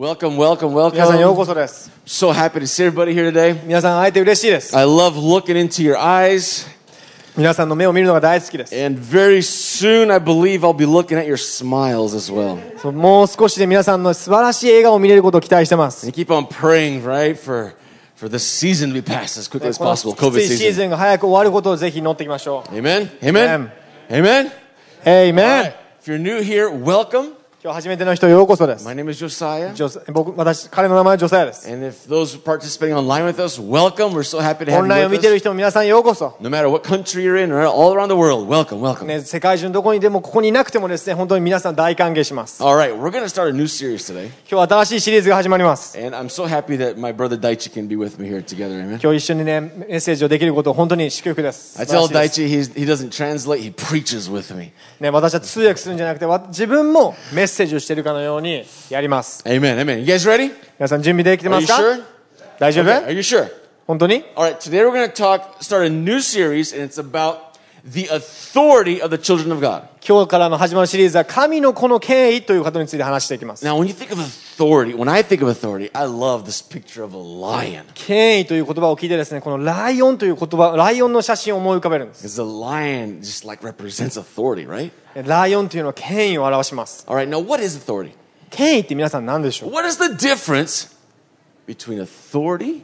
Welcome, welcome, 皆さんよう welcome. こそです。 So happy to see everybody here today. 皆さん会えて嬉しいです。 I love looking into your eyes, 皆さんの目を見るのが大好きです。 and very soon I believe I'll be looking at your smiles as well. そうもう少しで皆さんの素晴らしい笑顔を見れることを期待してます。 And keep on praying, right, for for this season to be passed as quickly as この possible. き COVID ついシー season. ズンが早く終わることをぜひ祈っていきましょう。 Amen. Amen. Amen. エイメン Alright. If you're new here, welcome. 今日初めての人ようこそです。My name is Josiah. 僕私彼の名前はジョサヤです。And if those participating online with us, welcome. We're so happy to オ have ンラインを you 見てる.人も皆さんようこそ。No matter what country you're in or all around the world, welcome, welcome. ね、世界中のどこにでもここにいなくてもですね、本当に皆さん大歓迎します。All right, we're going to start a new series today. 今日は新しいシリーズが始まります。And I'm so happy that my brother Daichi can be with me here together. Amen. 今日一緒にね、メッセージをできることを本当に祝福です。I tell Daichi he doesn't translate, he preaches with me. ね、私は通訳するんじゃなくて、わ自分もメッセージをしているかのようにやります。 Amen, amen. You guys ready? 皆さん準備できて Are ま you すか sure? 大丈夫、 Okay, are you sure? 本当に All right, today we're going to talk, start a new series, and it's about the authority of the children of God. 今日からの始まるシリーズは神の子の権威ということについて話していきます。 Now, when you think of authority, when I think of authority, I love this picture of a lion. 権威という言葉を聞いてですね、このライオンという言葉、ライオンの写真を思い浮かべるんです。 Because the lion just like represents authority, right? ライオンというのは権威を表します。 All right, now what is authority? 権威って皆さん何でしょう What is the difference between authority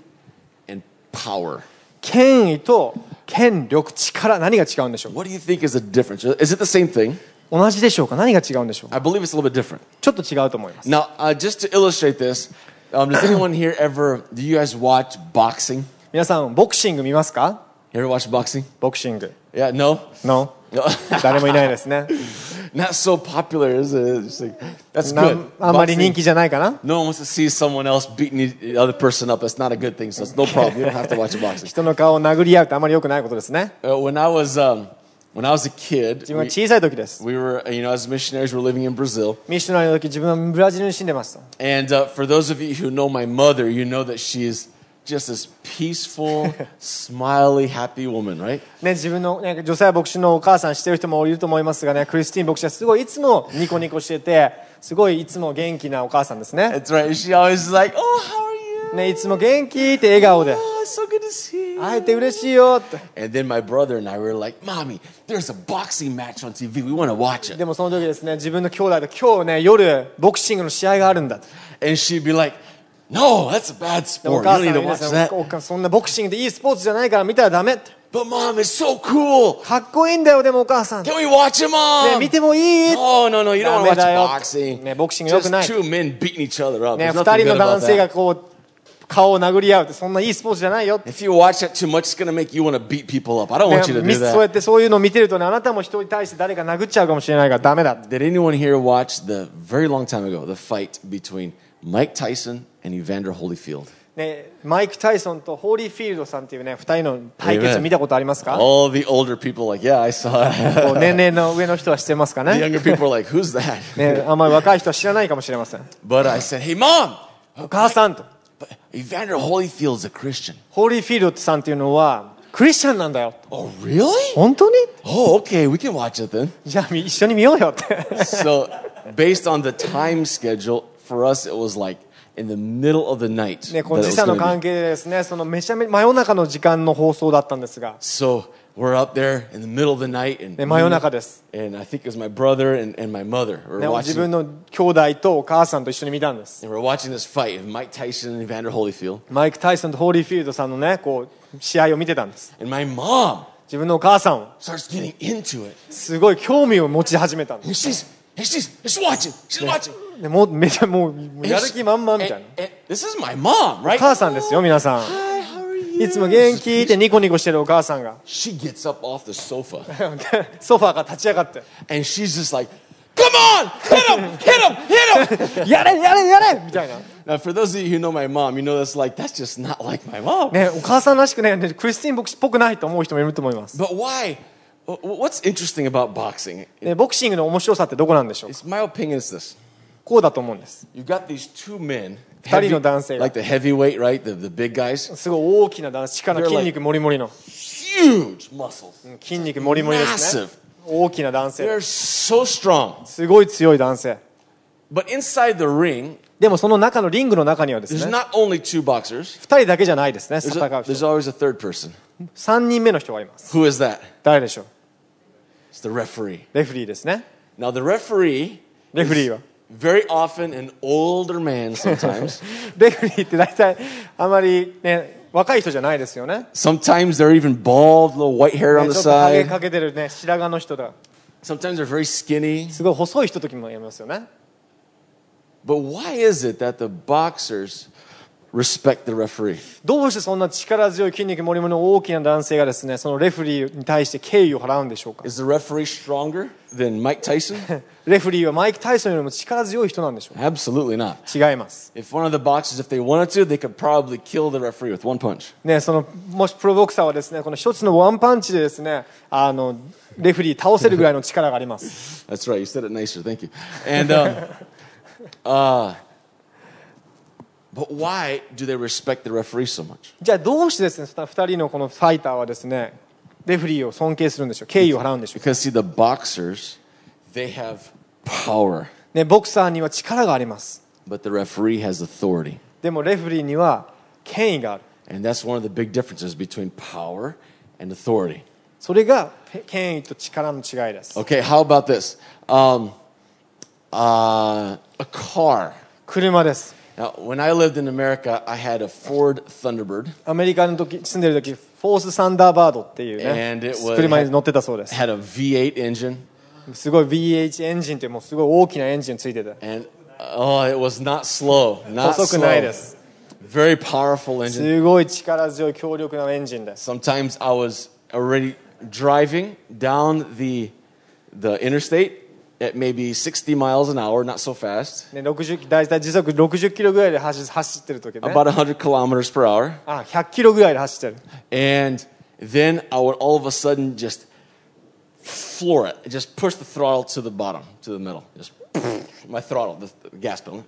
and power? 権威と権力、力、何が違うんでしょう What do you think is the difference? Is it the same thing? 同じでしょうか何が違うんでしょう I believe it's a little bit different. ちょっと違うと思います。 Now, uh, just to illustrate this, um, does anyone here ever, do you guys watch boxing? 皆さん、ボクシング見ますか You ever watch boxing? ボクシング。 Yeah, no? No? No. 誰もいないですね。 Not so popular, is it? It's like, that's な good. あんまり人 Boxing, 気じゃないかな no one wants to see someone else beating the other person up. That's not a good thing, so it's no problem. You don't have to watch boxing. 人の顔を殴り合うってあまり良くないことですね。 Uh, when I was, um, when I was a kid, 自分が we, 小さい時です。 we were, uh, you know, as missionaries, we're living in Brazil. ミッショナリーの時自分はブラジルに住んでました。 And uh, for those of you who know my mother, you know that she is just this peaceful, smiley, happy woman, right? ね、自分の、ね、女性牧師のお母さん知ってる人もいると思いますがね、クリスティン牧師はすごいいつもニコニコしてて、すごいいつも元気なお母さんですね。That's right. She always like, "Oh, how are you? ね、いつも元気って笑顔で、Oh, so good to see you." 会えて嬉しいよって。And then my brother and I were like, "Mommy, there's a boxing match on TV. We want to watch it." でもその時ですね、自分の兄弟と今日ね、夜、ボクシングの試合があるんだ。And she'd be like, "No, that's a bad でもお sport. 母 You さ don't ん need は to です watch ね that." お母そんなボクシングっていいスポーツじゃないから見たらダメって。 But mom, it's so cool. かっこいいんだよ、でもお母さん。ね、 Can we watch it, mom? 見てもいい Oh no, no, you don't want to ダメだよ。 watch boxing. ね、ボクシング良くない Just two men beating each other up. ね、 There's 二 nothing 人の good 男 about 性が that. こう、顔を殴り合うって、そんないいスポーツじゃないよって。 If you watch that too much, it's gonna make you want to beat people up. I don't ね want you to ミ do スそうや that. ってそういうのを見てるとね、あなたも人に対して誰か殴っちゃうかもしれないからダメだって。 Did anyone here watch the very long time ago the fight between Mike Tyson and Evander Holyfield? ね、マイク・タイソンとホーリーフィールドさんっていうね、二人の対決 Amen. 見たことありますか All the older people like, yeah, I saw it. こう年齢の上の人は知ってますか the ね younger people are like, who's that? ね、あんまり若い人は知らないかもしれません。 But I said, hey, mom, お母さんと、 but Evander Holyfield's a Christian. ホーリーフィールドさんっていうのは、クリスチャンなんだよ。 Oh, really? 本当に Oh, okay, we can watch it then. じゃあ一緒に見ようよって。 so, based on the time schedule, for us, it was like in the middle of the night. ね、この時差の.関係でですね、そのめちゃめ真夜中の時間の放送だったんですが、So, we're up there in the middle of the night, and, ね、真夜中です。and I think it was my brother and, and my mother. We ね were、自 watching, 分の兄弟とお母さんと一緒に見たんです。and we're watching this fight of Mike Tyson and Evander Holyfield. マイク・タイソンとホーリーフィールドさんのね、こう、試合を見てたんです。And my mom 自分のお母さんを、starts getting into it. すごい興味を持ち始めたんで And she's, and she's, she's watching. She's watching. す。でもうめちゃもう、やる気満々みたいな。and this is my mom, お right? 母さんですよ、皆さん。Hi, how are you? いつも元気ってニコニコしてるお母さんが、She gets up off the sofa ソファーから立ち上がって、and she's just like, Come on, hit him, hit him, hit him. やれやれやれみたいな。Now, for those of you who know my mom, you know that's like, that's just not like my mom. ね、お母さんらしくね、クリスティン牧師っぽくないと思う人もいると思います。But why? Wh- What's interesting about boxing? ね、ボクシングの面白さってどこなんでしょう It's my opinion is this. こうだと思うんです。You got these two men, 二人の男性が。like the heavyweight, right? The, the big guys. すごい大きな男子、力、筋肉もりもりの。Huge muscles. 筋肉もりもりですね Massive.。大きな男性 They're。so strong. すごい強い男性。But inside the ring, でもその中のリングの中にはですね not only two boxers. 2人だけじゃないですね戦う人 there's always a third person. 3人目の人がいます Who is that? 誰でしょう.レフリーですね Now the referee レフリーは very often an older man sometimes. レフリーって大体あまりね若い人じゃないですよね sometimes they're even bald, little white hair on ね the ちょっとハゲ side. かけてるね白髪の人だ Sometimes they're very skinny. すごい細い人時もいますよね But why is it that the boxers respect the referee? どうしてそんな力強い筋肉もりもりの大きな男性がですねそのレフリーに対して敬意を払うんでしょうか Is the referee stronger than Mike Tyson? レフリーはマイク・タイソンよりも力強い人なんでしょう Absolutely not. か違います If one of the boxers, if they wanted to, they could probably kill the referee with one punch. ね、そのもしプロボクサーはですねこの一つのワンパンチでですねあのレフリー倒せるぐらいの力があります That's right. You said it nicer. Thank you. And um, uh, but why do they respect the referee so much? じゃあどうしてですねその2人のこのファイターはですねレフリーを尊敬するんでしょう敬意を払うんでしょうか、Because see, the boxers, they have power, ね、ボクサーには力があります but the referee has authority. でもレフリーには権威がある And that's one of the big differences between power and authority. それがペ権威と力の違いです Okay, how about this? Um, uh, a car. 車です Now, when I lived in America, I had a Ford Thunderbird. アメリカの時住んでる時フォースサンダーバードっていうね And it was- 車に乗ってたそうです Had a V8 engine, すごい VH エンジンってもうすごい大きなエンジンついてて and oh, it was not slow, not 細くない slow. です Very powerful engine. すごい力強い強力なエンジンです Sometimes I was already driving down the the interstate at maybe 60 miles an hour, not so fast, ね、60大体時速60キロぐらいで走走ってる時ね about 100 kilometers per hour. あ100キロぐらいで走ってる And then I would all of a sudden just floor it, just push the throttle to the bottom, to the middle. Just my throttle, the, the gas pedal.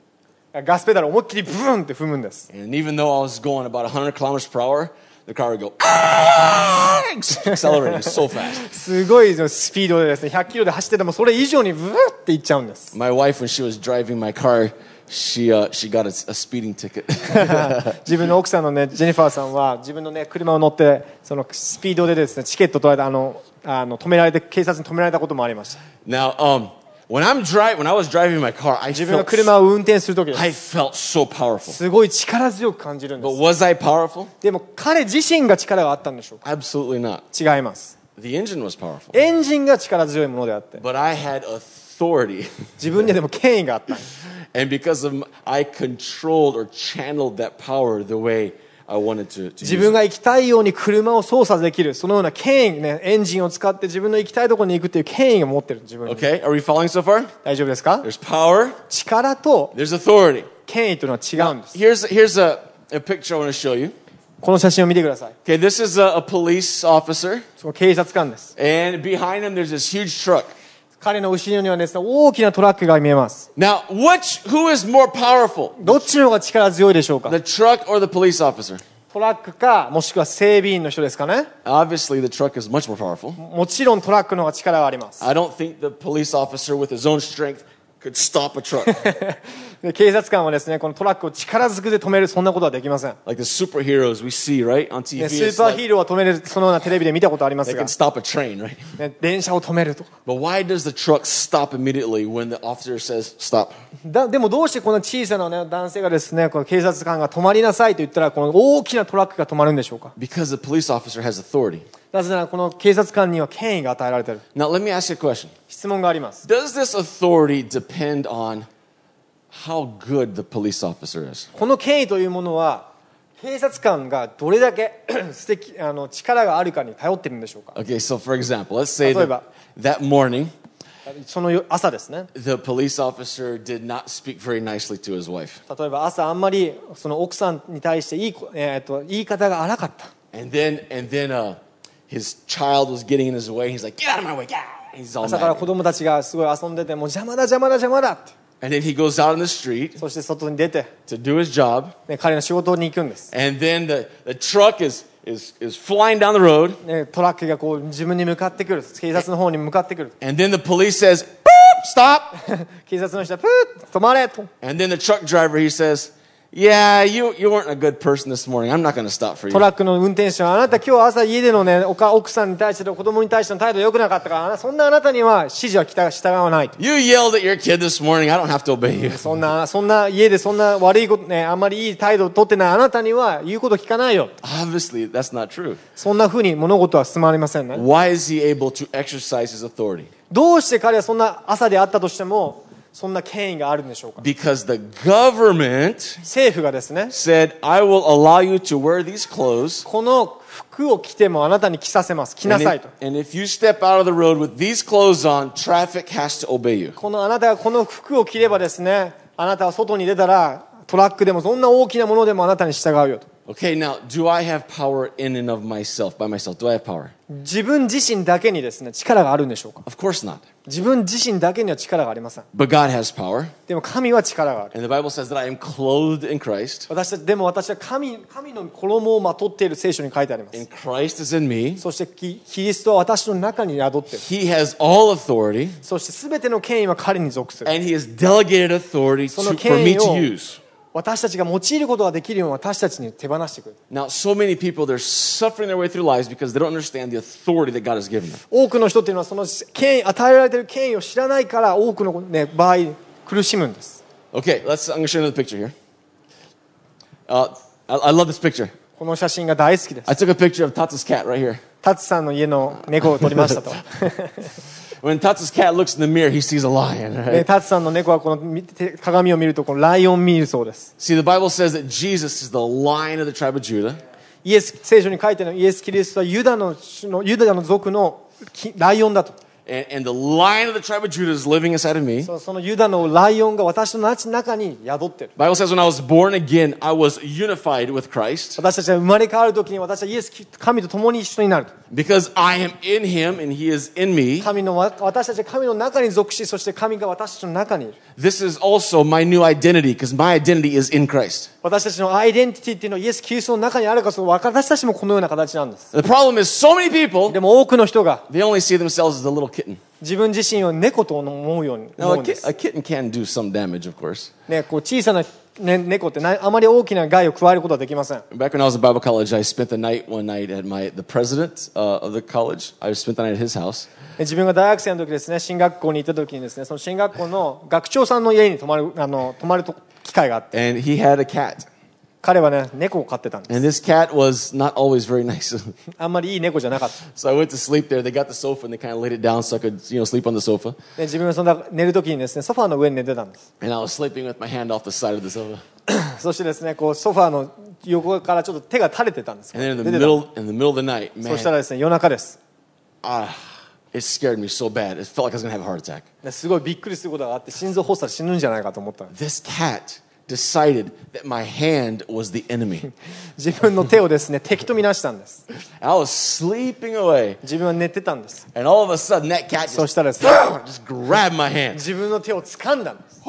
ガスペダル思いっきりブーンって踏むんです And even though I was going about 100 kilometers per hour, the car would go "Ah!" accelerating so fast. すごいスピードでですね100キロで走っててもそれ以上にブーっていっちゃうんです My wife, when she was driving my car, she uh, she got a, a speeding ticket. 自分の奥さんのねジェニファーさんは自分のね車を乗ってそのスピードでですねチケット取られたあのあの止められて警察に止められたこともありました now, um, when I'm dri- when I was driving my car, I 自分の felt, 車を運転する時です I felt so powerful. すごい力強く感じるんで But す was I powerful? でも彼自身が力があったんでしょうか Absolutely not. 違います The engine was powerful. エンジンが力強いものであって But I had authority. 自分にはでも権威があった and because of m- I controlled or channeled that power the way I wanted to, to 自 use 分 it. が行きたいように車を操作できるそのような権威、ね、エンジンを使って自分の行きたいところに行くっていう権威を持ってる自分に Okay, are we following so far? 大丈夫ですか There's power, 力と there's authority. 権威というのは違うんです Here's, here's a, a picture I want to show you. この写真を見てください Okay, this is a, a police officer, その警察官です and behind him there's this huge truck. 彼の後ろにはですね大きなトラックが見えます Now, which who is more powerful, どっちの方が力強いでしょうか the truck or the police officer? トラックかもしくは整備員の人ですかね Obviously, the truck is much more powerful. もちろんトラックの方が力があります I don't think the police officer with his own strength 警察官はですねこのトラックを力ずくで止めるそんなことはできません。スーパーヒーローは止めるそのようなテレビで見たことありますが、電車を止めると。でもどうしてこの小さな、ね、男性がですねこの警察官が止まりなさいと言ったらこの大きなトラックが止まるんでしょうか？なぜならこの警察官には権威が与えられている Now, let me ask you a question. 質問があります Does this authority depend on how good the police officer is? この権威というものは警察官がどれだけ素敵あの力があるかに頼ってるんでしょうか Okay, so for example, let's say 例えば。that, that morning, その朝ですね the police officer did not speak very nicely to his wife. 例えば朝あんまりその奥さんに対していいこ、えー、と言い方が荒かった And then, and then uh, his child was getting in his way. He's like, get out of my way, get out. He's all 朝から mad. 子供たちがすごい遊んでてもう邪魔だ邪魔だ邪魔だって And then he goes out in the street そして外に出て、 to do his job. ね、彼の仕事に行くんです、 And then the, the truck is, is, is flying down the road. ね、トラックがこう自分に向かってくる警察の方に向かってくる And then the police says, beep, stop. 警察の人はプーッと止まれと And then the truck driver, he says, yeah, you, you weren't a good person this morning. I'm not going to stop for ト you. ラックの運転手はあなた今日朝家でのねおか奥さんに対してと子供に対しての態度良くなかったからそんなあなたには指示は従従わないと You yelled at your kid this morning. I don't have to obey you. そんなそんな家でそんな悪いことねあんまりいい態度を取ってないあなたには言うこと聞かないよ Obviously, that's not true. そんな風に物事は進まりませんね Why is he able to exercise his authority? どうして彼はそんな朝であったとしてもそんな権威があるんでしょうか？政府がですねこの服を着てもあなたに着させます。着なさいと。このあなたがこの服を着ればですね、あなたは外に出たら、トラックでもそんな大きなものでもあなたに従うよと。Okay, now, do I have power in and of myself, by myself? Do I have power? 自分自身だけにですね力があるんでしょうか Of course not. 自分自身だけには力がありません But God has power. でも神は力がある And the Bible says that I am clothed in Christ, 私たちでも私は神神の衣をまとっている聖書に書いてあります and Christ is in me. そしてキキリストは私の中に宿っている He has all authority, そして全ての権威は彼に属する and He has delegated authority to, for me to use. 私たちが用いることができるように私たちに手放してくる Now, so many people, they're suffering their way through lives because they don't understand the authority that God has given them. 多くの人っていうのはその権威与えられている権威を知らないから多くの、ね、場合苦しむんです Okay, let's, I'm going to show you another picture here. Uh, I, I love this picture. この写真が大好きです I took a picture of Tata's cat right here. タツさんの家の猫を撮りましたと When Tata's cat looks in the mirror, he sees a lion, で right? タツさんの猫はこの鏡を見るとこのライオンを見るそうです See, the Bible says that Jesus is the lion of the tribe of Judah. イエス聖書に書いてあるイエス・キリストはユダののユダの族のきライオンだと And, and the lion of the tribe of Judah is living inside of me. そのそのユダのライオンが私の中に宿ってる Bible says when I was born again, I was unified with Christ 私たちが生まれ変わる時に私はイエス神と共に一緒になる because I am in him and he is in me. 神のわ私たちは神の中に属しそして神が私たちの中にいる This is also my new identity because my identity is in Christ. 私たちのアイデンティティっていうのはイエス・キリストの中にあるからその私たちもこのような形なんです The problem is so many people, でも多くの人が they only see themselves as a little 自分自身は猫と思うように思うです。ね、こう小さな、猫ってあまり大きな害を加えることはできません。え自分が大学生の時ですね、進学校に行った時にですね、その進学校の学長さんの家に泊まる,あの泊まる機会があって。彼はね猫を飼ってたんです And this cat was not always very nice. あんまりいい猫じゃなかった so I went to sleep there. They got the sofa and they kind of laid it down so I could, you know, sleep on the sofa. で自分はそんな寝る時にですねソファーの上に寝てたんです And I was sleeping with my hand off the side of the sofa. そしてですねこうソファーの横からちょっと手が垂れてたんです And then in the middle, in the middle of the night, そしたら man, ですね夜中です ah, it scared me so bad. It felt like I was gonna have a heart attack. ですごいびっくりすることがあって心臓発作で死ぬんじゃないかと思った This cat decided that my hand was the enemy. 自分の手をですね敵とみなしたんです I was sleeping away, 自分は寝てたんです and all of a sudden that cat そ just, したらですね just grabbed my hand. 自分の手を掴んだんです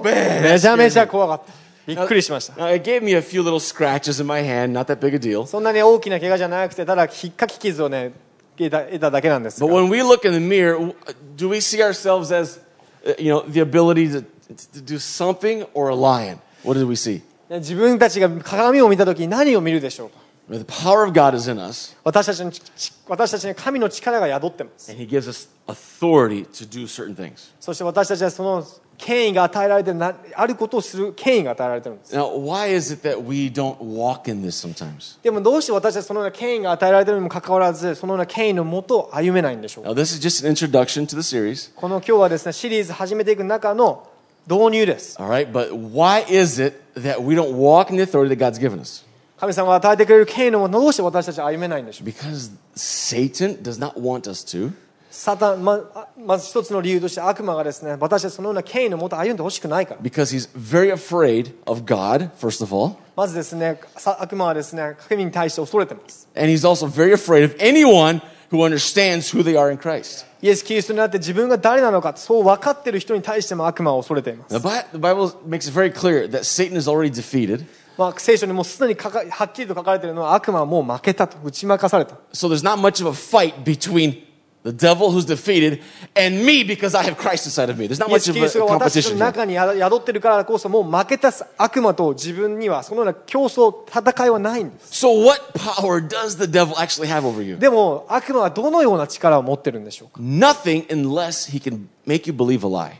Woo, man! め that ちゃめ scared ちゃ me. 怖かったびっくりしました Now, it gave me a few little scratches in my hand, not that big a deal. そんなに大きな怪我じゃなくてただひっかき傷をね得た得ただけなんですが But when we look in the mirror, w- do we see ourselves as, uh, you know, the ability to, to do something or a lion? What do we see? 自分たちが鏡を見た時に何を見るでしょうか The power of God is in us, 私たちのち私たちに神の力が宿ってます and He gives us authority to do certain things. そして私たちはその権威が与えられてなあることをする権威が与えられてるんです Now, why is it that we don't walk in this sometimes? でもどうして私たちそのような権威が与えられているにもかかわらずそのような権威のもと歩めないんでしょうか Now, this is just an introduction to the series, この今日はですねシリーズ始めていく中の導入です all right? But why is it that we don't walk in the authority that God's given us? 神様が与えてくれる権威のもとどうして私たちは歩めないんでしょう Because Satan does not want us to. サタンまあまず一つの理由として悪魔がですね私たちそのような権威のもと歩んでほしくないから Because he's very afraid of God, first of all. まずですねさ悪魔はですね神に対して恐れてます And he's also very afraid of anyone who understands who they are in Christ. イエス・キリストになって自分が誰なのかそう分かっている人に対しても悪魔は恐れています the Bible makes it very clear that Satan is already defeated. まあ、聖書にもうすでにかかはっきりと書かれているのは悪魔はもう負けたと打ち負かされた So there's not much of a fight between the The devil who's defeated, and me because I have Christ inside of me. There's not イエ much ス・ of キリスト a が私 competition の here. 中に宿ってるからこそもう負けた悪魔と自分にはそのような競争戦いはないんです So, what power does the devil actually have over you? でも悪魔はどのような力を持ってるんでしょうか Nothing unless he can make you believe a lie.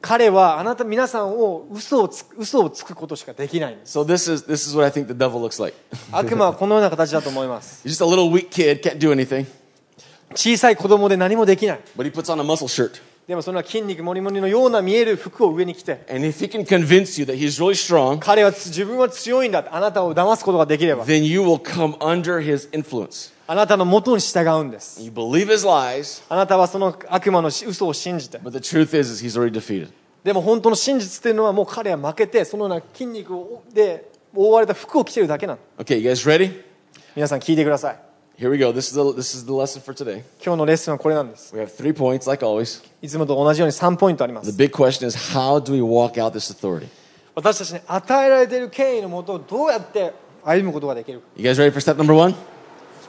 彼はあなた皆さんを嘘をつ嘘をつくことしかできないんです So, this is, this is what I think the devil looks like. 悪魔はこのような形だと思います He's just a little weak kid, can't do anything, 小さい子供で何もできない but he puts on a muscle shirt. でもそれは筋肉もりもりのような見える服を上に着て And if he can convince you that he's really strong, 彼はつ自分は強いんだあなたを騙すことができれば then you will come under his influence. あなたの元に従うんです You believe his lies, あなたはその悪魔の嘘を信じて but the truth is, is he's already defeated. でも本当の真実っていうのはもう彼は負けてそのような筋肉をで覆われた服を着てるだけなの Okay, you guys ready? 皆さん聞いてください Here we go. This is the, this is the lesson for today. 今日のレッスンはこれなんです We have three points, like always. いつもと同じように3ポイントありま The す big question is, how do we walk out this authority? 私たちに与えられている権威のもとをどうやって歩むことができるか You guys ready for step number one?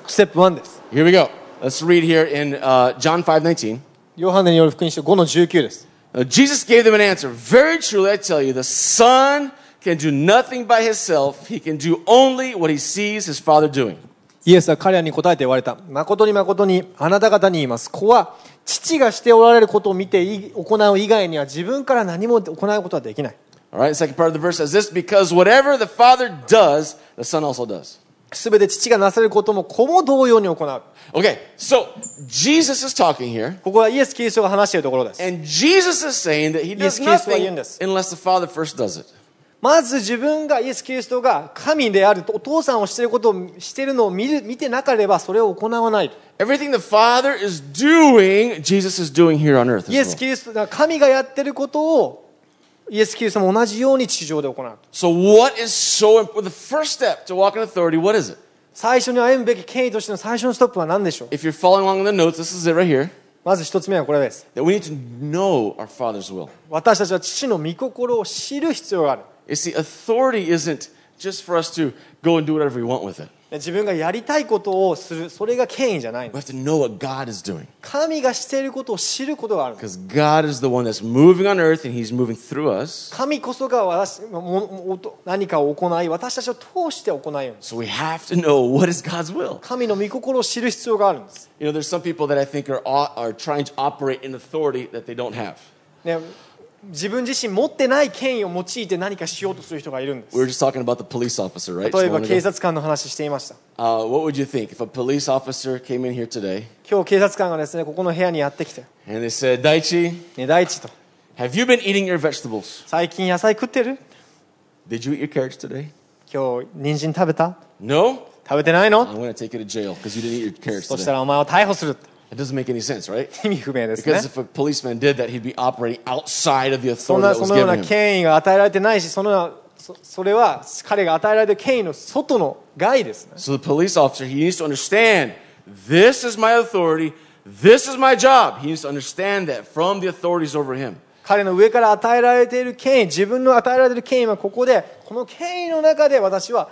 ステップ1です Here we go. Let's read here in uh, John 5:19. ヨハネによる福音書5の19です Uh, Jesus gave them an answer. Very truly, I tell you, the Son can do nothing by himself. He can do only what he sees his Father doing. イエスは彼らに答えて言われた誠に誠にあなた方に言います子は父がしておられることを見てい行う以外には自分から何も行うことはできない All right, the second part of the verse says this because whatever the Father does, the Son also does. すべて父がなされることも子も同様に行う Okay, so Jesus is talking here, ここはイエス・キリストが話しているところです and Jesus is saying that he does nothing unless the Father first does it. まず自分がイエス・キリストが神であるお父さんをしていることをしているのを見る見てなければそれを行わない Everything the Father is doing, Jesus is doing here on earth. イエス・.キリストが神がやっていることをイエス・キリストも同じように地上で行う So, what is so important? The first step to walk in authority, what is it? 最初に歩むべき権威としての最初のストップは何でしょう If you're following along in the notes, this is it right here. まず一つ目はこれです That we need to know our Father's will. 私たちは父の御心を知る必要がある You see, authority isn't just for us to go and do whatever we want with it. 自分がやりたいことをするそれが権威じゃない We の have to know what God is doing. 神がしていることを知ることがある Because God is the one that's moving on earth and He's moving through us. 神神こそが私もも何かを行い私たちを通して行いように So we have to know what is God's will. 神の御心を知る必要があるんです、 You know, there's some people that I think are, are trying to operate in authority that they don't have. ね、 自分自身持ってない権威を用いて何かしようとする人がいるんです。例えば警察官の話していました。今日警察官がですねここの部屋にやってきて。Said, 最近野菜食ってる？Did you 今日、人参食べた？食べてないの？そしたらお前を逮捕する。It doesn't make any sense, right? 意味不明ですね Because if a policeman did that, he'd be operating outside of the そん authority な that そ was のよう given な him. 権威が与えられてないしそのようなそそれは彼が与えられている権威の外の害ですね So the police officer, he needs to understand this is my authority, this is my job. He needs to understand that from the authorities over him. 彼の上から与えられている権威自分の与えられている権威はここでこの権威の中で私は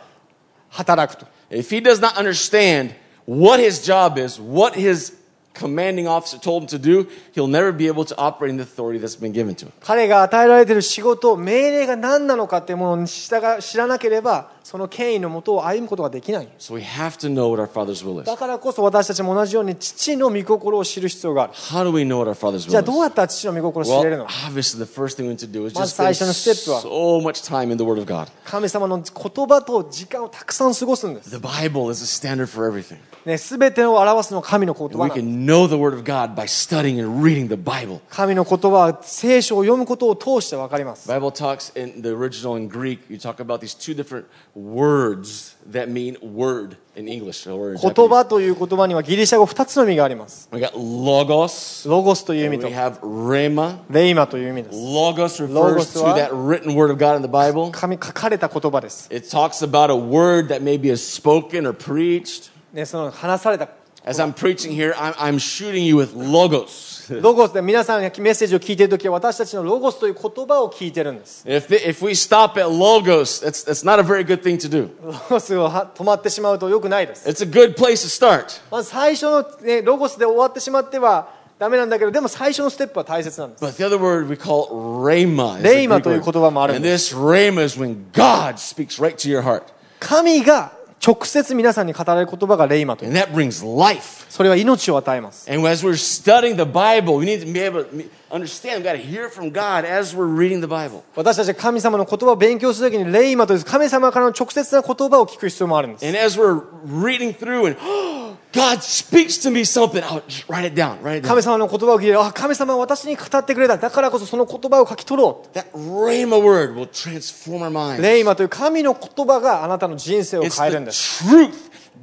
働くと If he does not understand what his job is, what his commanding officer told him to do, he'll never be able to operate in the authority that's been given to him. 彼が与えられている仕事命令が何なのかというものに従知らなければその権威のもとを歩むことができない So we have to know what our Father's will is. だからこそ私たちも同じように父の御心を知る必要がある How do we know what our Father's じゃあ will どうや is? ったら父の御心を知れる Well, のか obviously, the first thing we need to do is just 最 spend so much time in the Word of God. 神様の言葉と時間をたくさん過ごすんです The Bible is a standard for everything. ね、全てを表すのは神の言葉なんです know the Word of God by studying and reading the Bible. 神の言葉は聖書を読むことを通して分かります Bible talks in the original in Greek, you talk about these two different words that mean word in English. Or in 言.葉という言葉にはギリシャ語2つの意味があります We got logos, ロゴスという意 and 味 we と have rhema. レイマという意味です Logos refers Logos to は- that written word of God in the Bible. 神書かれた言葉です、It talks about a word that maybe is spoken or preached. ね、その話された As I'm preaching here, I'm, I'm shooting you with logos. ロゴスで皆さんがメッセージを聞いているときは私たちのロゴスという言葉を聞いてるんです。If, the, if we stop at logos, that's, that's not a very good thing to do. ロゴスをは止まってしまうと良くないです。It's a good place to start. まず最初の、ね、ロゴスで終わってしまってはダメなんだけど、でも最初のステップは大切なんです。But the other word we call rhema. is the レイマ Greek という word. 言葉もあるん And で this rhema is when God speaks right to your heart. 神が直接皆さんに語られる言葉がレイマという。それは命を与えます。And as we're studying the Bible, we need to be able to understand. We've got to hear from God as we're reading the Bible. 私たちが神様の言葉を勉強するときにレイマという神様からの直接な言葉を聞く必要もあるんです。And as we're reading through and God speaks to me something, I'll just write it down. Write it down. 神様の言葉を聞いて、あ、神様は私に語ってくれた。だからこそその言葉を書き取ろ That rhema word will transform our う。minds. レイマという神の言葉があなたの人生を It's 変えるん the です。truth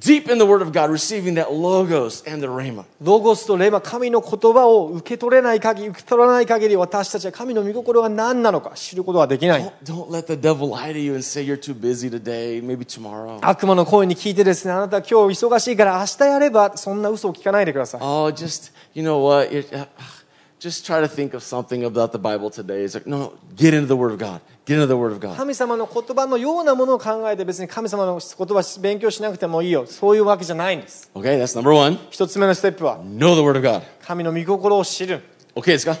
deep in the Word of God, receiving that logos and the rhema. ロゴスとレイマ、神の言葉を受け取れない限り、受け取らない限り私たちは神の御心が何なのか知ることはできない。 Don't, don't let the devil lie to you and say you're too busy today, maybe tomorrow. 悪魔の声に聞いてですね、あなたは今日忙しいから明日やれば、そんな嘘を聞かないでください。 Oh, just, you know what? You're, uh, just try to think of something about the Bible today. It's like, no, no, get into the Word of God. Get into the Word of God. 神様の言葉のようなものを考えて別に神様の言葉勉強しなくてもいいよ。そういうわけじゃないんです。Okay, that's number one. 一つ目のステップは、Know the Word of God. 神の御心を知る。Okay, let's go.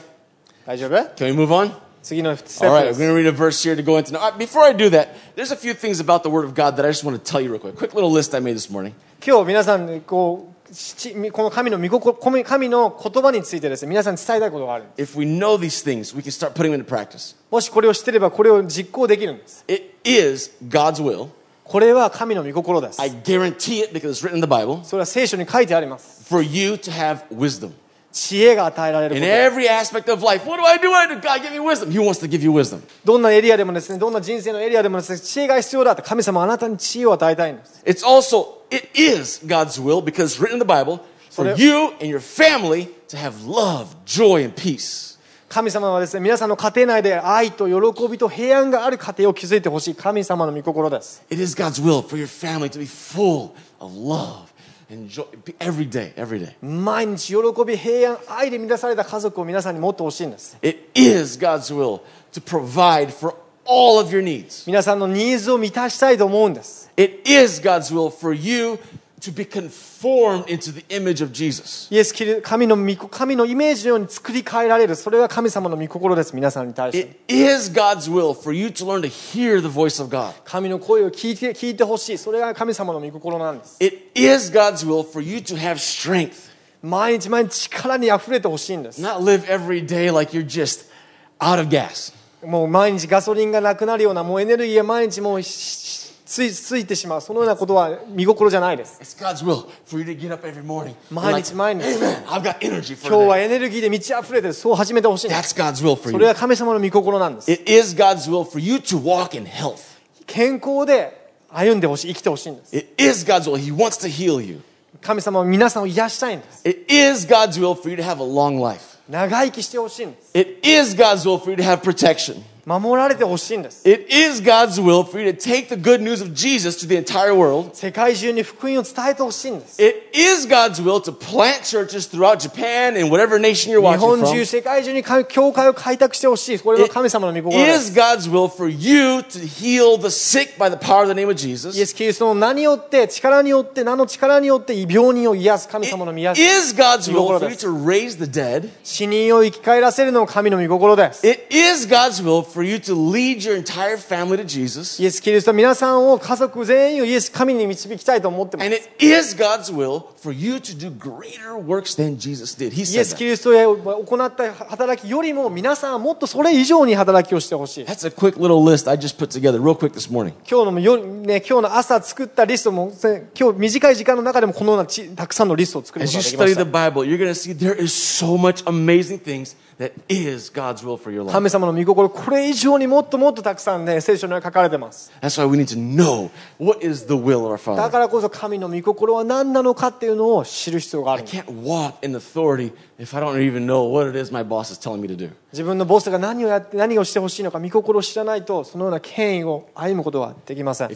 大丈夫 Can we move on? 次のステッ right, プ I'm です going to read a verse here to go into. Uh, before I do that, there's a few things about the Word of God that I just want to tell you real quick. Quick little list I made this morning. 今日皆さんにこうしこの神の,御心神の言葉についてです、ね、皆さん伝えたいことがある。もしこれを知てればこれを実行できるんです。It is God's will. これは神の御心です。それは聖書に書いてあります。知恵が与えられるこ In と every aspect of life, what do I do? I do? God, give me wisdom. He wants to give you wisdom. どんなエリアでもですねどんな人生のエリアでもですね知恵が必要だって神様はあなたに知恵を与えたいんです It's also, it is God's will because written in the Bible for you and your family to have love, joy, and peace. 神様はですね皆さんの家庭内で愛と喜びと平安がある家庭を築いてほしい神様の御心です It is God's will for your family to be full of love and joy every day, every day. 毎日喜び平安愛で満たされた家族を皆さんに持ってほしいんです It is God's will to provide for all of your needs. 皆さんのニーズを満たしたいと思うんです It is God's will for you to be conformed into the image of Jesus. イエスキリ神の御神のイメージのように作り変えられるそれが神様の御心です皆さんに対して It is God's will for you to learn to hear the voice of God. 神の声を聞いて聞いてほしいそれが神様の御心なんです It is God's will for you to have strength, 毎日毎日力にあふれてほしいんです not live every day like you're just out of gas. もう毎日ガソリンがなくなるようなもうエネルギーが毎日もうししつい,てしまう。そのようなことは見心じゃないです。毎日毎日。今日はエネルギーで満ち溢れてそう始めてほしいそれは神様の見心なんです。健康で歩んでほしい生きてほしいんです。神様は皆様んを癒したいんです。長生きしてほしいんです。It is God's will. 守られてほしいんです It is God's will for you to take the good news of Jesus to the entire world. 世界中に福音を伝えてほしいんです It is God's will to plant churches throughout Japan and whatever nation you're 日 watching 本 from. 中世界中にか教会を開拓してほしいこれが神様の御心 It で is す God's will for you to heal the sick by the power of the name of イエ Jesus. ス・キリストの名によって力によって名の力によって病人を癒す神様の御 It 癒し is God's will for you 御心です to raise the dead. 死人を生き返らせるのも神の御心です It is God's will for you to lead your entire family to Jesus. イエス・キリストは皆さんを家族全員をイエス神に導きたいと思ってます And it is God's will for you to do greater works than Jesus did. He イエ said ス・キ that. リストへ行った働きよりも皆さんはもっとそれ以上に働きをしてほしい That's a quick little list I just put together real quick this morning. 今日の夜、ね、今日の朝作ったリストもね今日短い時間の中でもこのようなちたくさんのリストを作るこ As とが you できま study し the た Bible, you're going to see there is so much amazing things that is God's will for your life. 神様の御心これ以上にもっともっとたくさんね、聖書には書かれてます。だからこそ神の御心は何なのかっていうのを知る必要がある。自分のボスが何を,やって何をして欲しいのか、見心を知らないと、そのような権威を歩むことはできません。今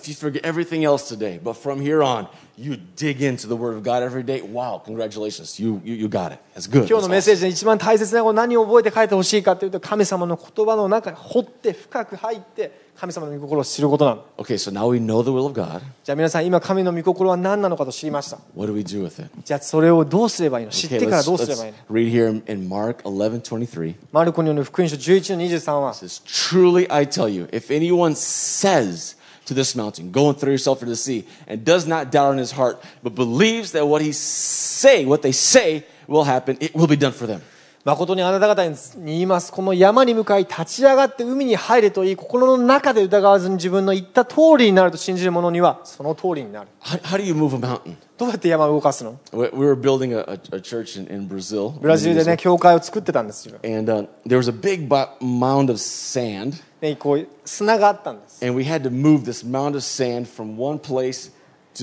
日のメッセージで一番大切なこと何を覚えて帰って欲しいかというと、神様の言葉の中に掘って深く入って、神様の御心を知ることなの Okay, so now we know the will of God. じゃあ皆さん今神の御心は何なのかと知りました What do we do with it? じゃあそれをどうすればいいの知っ Okay, てから let's, どうすれ let's ばいいの read here in, in Mark 11:23. マルコによる福音書11の23は It says, Truly I tell you, if anyone says to this mountain, Go and throw yourself into the sea, and does not doubt in his heart, but believes that what he say, what they say will happen, it will be done for them. 誠にあなた方に言いますこの山に向かい立ち上がって海に入れといい心の中で疑わずに自分の言った通りになると信じる者にはその通りになる How, how do you move a mountain? どうやって山を動かすの We we were building a, a, church in, in Brazil. ブラジルでね教会を作ってたんですよ、And uh, there was a big mound of sand, ね、こう砂があったんです and we had to move this mound of sand from one place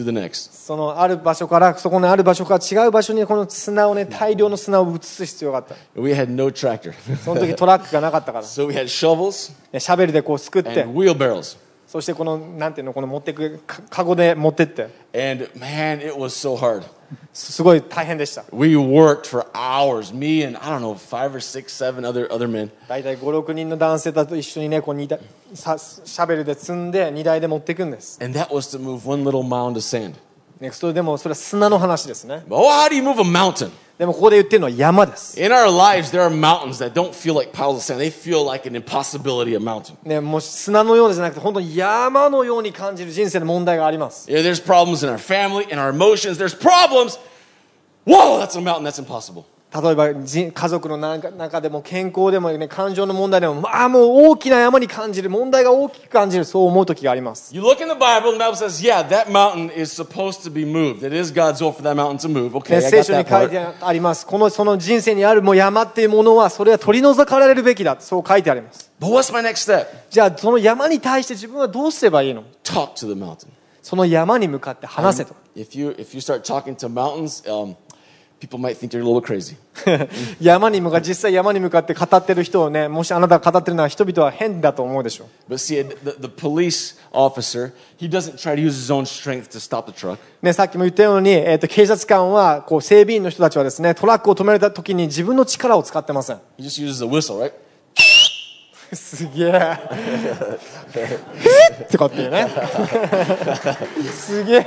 to the next. そのある場所からそこのある場所から違う場所にこの砂をね大量の砂を移す必要があった We had no tractor. その時トラックがなかったから、ね so we had shovels シャベルでこうすくって and wheelbarrows. そしてこのなんていうのこの持ってくかカゴで持ってって And man, it was so hard. すごい大変でした We worked for hours. Me and I don't know five or six, seven other other men. 大体56人の男性たちと一緒にねこう荷台さシャベルで積んで荷台で持っていくんです、 And that was to move one little mound of sand. ね、それでもそれは砂の話ですね But oh, how do you move a mountain? でもここで言ってるのは山です In our lives, there are mountains that don't feel like piles of sand. They feel like an impossibility of mountain. ね、もう砂のようじゃなくて本当に山のように感じる人生の問題があります Yeah, there's problems in our family, in our emotions. There's problems. Whoa, that's a mountain. That's impossible. 例えば人家族の中でも健康でも、感情の問題でも、まあ、もう大きな山に感じる問題が大きく感じるそう思う時があります。聖書に書いてあります。このその人生にあるもう山っていうものはそれは取り除かれるべきだそう書いてあります。But what's my next step? じゃあその山に対して自分はどうすればいいの？Talk to the mountain. その山に向かって話せと。Um, if you, if you start talking to mountains, um, 山に向が実際山に向かって語ってる人をね、もしあなたが語ってるのは人々は変だと思うでしょう。ね、さっきも言ったように、えー、と警察官はこう整備員の人たちはですね、トラックを止めた時に自分の力を使ってません。すげえ。ってかってね。すげえ。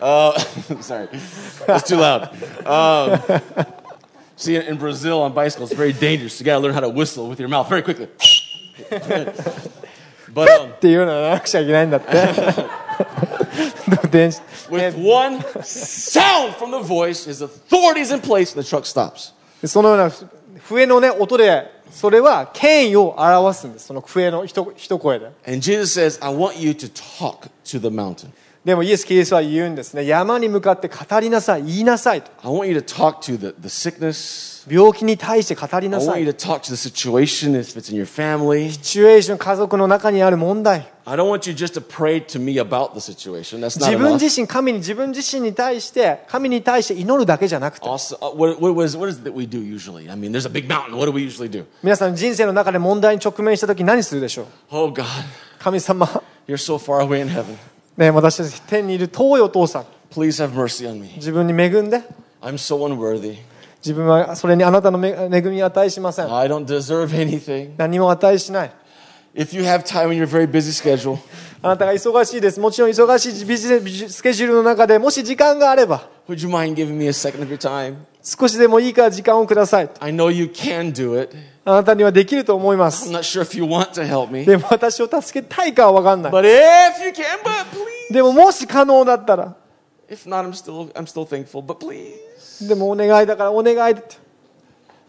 Uh, sorry, that's too loud. Um, see, in, in Brazil on bicycles, it's very dangerous. You got to learn how to whistle with your mouth very quickly. but um, っていうのはなくちゃいけないんだってでも電子 with one sound from the voice, his authority is in place, and the truck stops. そのような笛のね音でそれは権威を表すんですその笛の一一声で And Jesus says, I want you to talk to the mountain. でもイエス・キリストは言うんですね。山に向かって語りなさい、言いなさいと。I want you to talk to the, the sickness. 病気に対して語りなさい。To to シチュエーション、家族の中にある問題。自分自身、神に、自分自身に対して、神に対して祈るだけじゃなくて。皆さん、人生の中で問題に直面したとき何するでしょう、oh, God. 神様。You're so far away in heaven. ね私たち天にいる遠いお父さん Please have mercy on me. 自分に恵んで I'm so unworthy. 自分はそれにあなたの恵恵みを値しません I don't deserve anything. 何も値しない If you have time in your very busy schedule, あなたが忙しいですもちろん忙しいビジネビジスケジュールの中でもし時間があれば would you mind giving me a second of your time? 少しでもいいから時間をください I know you can do it. あなたにはできると思いま I'm す not sure if you want to help me. でも私を助けたいかは分かんない But if you can, but please. でももし可能だったら If not, I'm still, I'm still thankful. But please. でもお願いだからお願い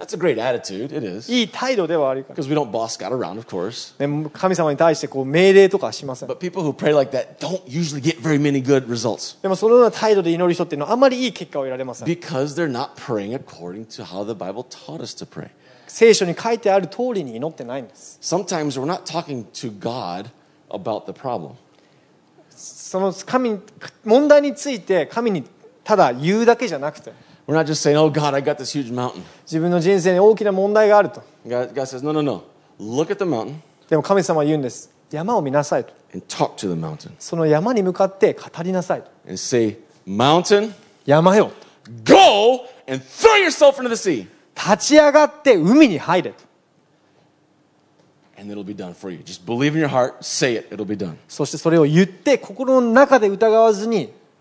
That's a great attitude. It is. いい態度ではあるから Because we don't boss God around, of course. ね神様に対してこう命令とかはしません But people who pray like that don't usually get very many good results でもそのような態度で祈る人っていうのはあんまりいい結果を得られません because they're not praying according to how the Bible taught us to pray. 聖書に書いてある通りに祈ってないんです Sometimes we're not talking to God about the problem. その神に問題について神にただ言うだけじゃなくて We're not just saying, oh, God, I got this huge mountain. 自分の人生に大きな問題があると God, God says, no, no, no. Look at the mountain でも神様は言うんです山を見なさいと and talk to the mountain その山に向かって語りなさいと and say, Mountain, 山よ go and throw yourself into the sea. 立ち上がって海に入れと And it'll be done for you. Just believe in your heart, say it, it'll be done. そしてそれを言って心の中で疑わずに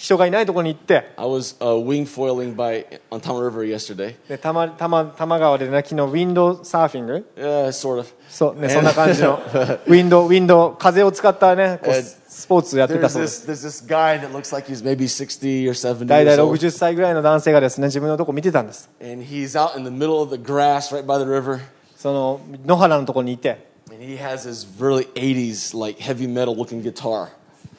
人がいないところに行って I was uh, wing foiling by on Tama River yesterday. で多摩多摩多摩川でね昨日ウィンドサーフィング Yeah, sort of. そうねそんな感じのウィンドウィンド風を使ったねこうえスポーツやってた There's そうです this, there's this guy that looks like he's maybe 60 or 70大体 years old. 60歳ぐらいの男性がですね自分のとこ見てたんです And he's out in the middle of the grass right by the river. その野原のところにいて And he has his really 80s, like heavy metal looking guitar.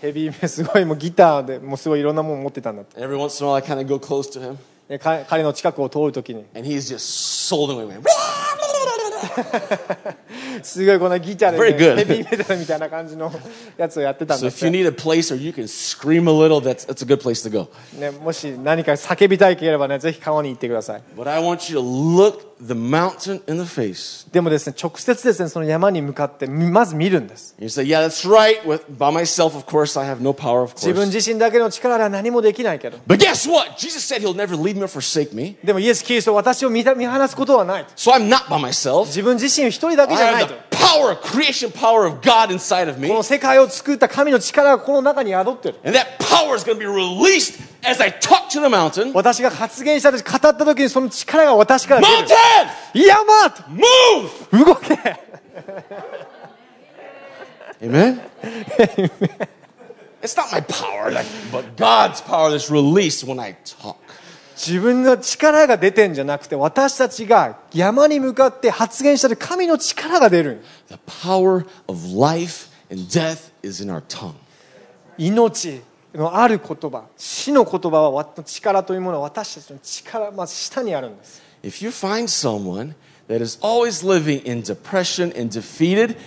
ヘビーすごいもうギターでもうすごいいろんなもの持ってたんだって every once in a while, I kind of go close to him. 彼の近くを通るときに And he's just soldering away. すごいこのギターで、 Very good. ね、ヘビーメタルみたいな感じのやつをやってたん So だっ if you て、 need a place where you can scream a little, that's, that's a good place to go. ね、もし何か叫びたいければねぜひ川に行ってください But I want you to look the mountain in the face. でもですね直接ですねその山に向かってみまず見るんです You say, yeah, that's right. With, by myself, of course, I have no power, of 自分 course. 自身だけの力では何もできないけど But guess what? Jesus said he'll never leave me or forsake me. でもイエス・キリストは私を見た見放すことはない So I'm not by myself. 自分自身一人だけじゃ I ない have と the power, creation power of God inside of こ me. の世界を作った神の力がこの中に宿ってる And that power is going to be released as I talk to the mountain. 私が発言した時語った時にその力が私から出 Mountain! る山と Move! 動け Amen? it's not my power, like, but God's power that's released when I talk. 自分の力が出てんじゃなくて私たちが山に向かって発言した時神の力が出る The power of life and death is in our tongue. 命のある言葉死の言葉はわ力というものは私たちの力、まあ、下にあるんです If you find someone that is always living in depression and defeated,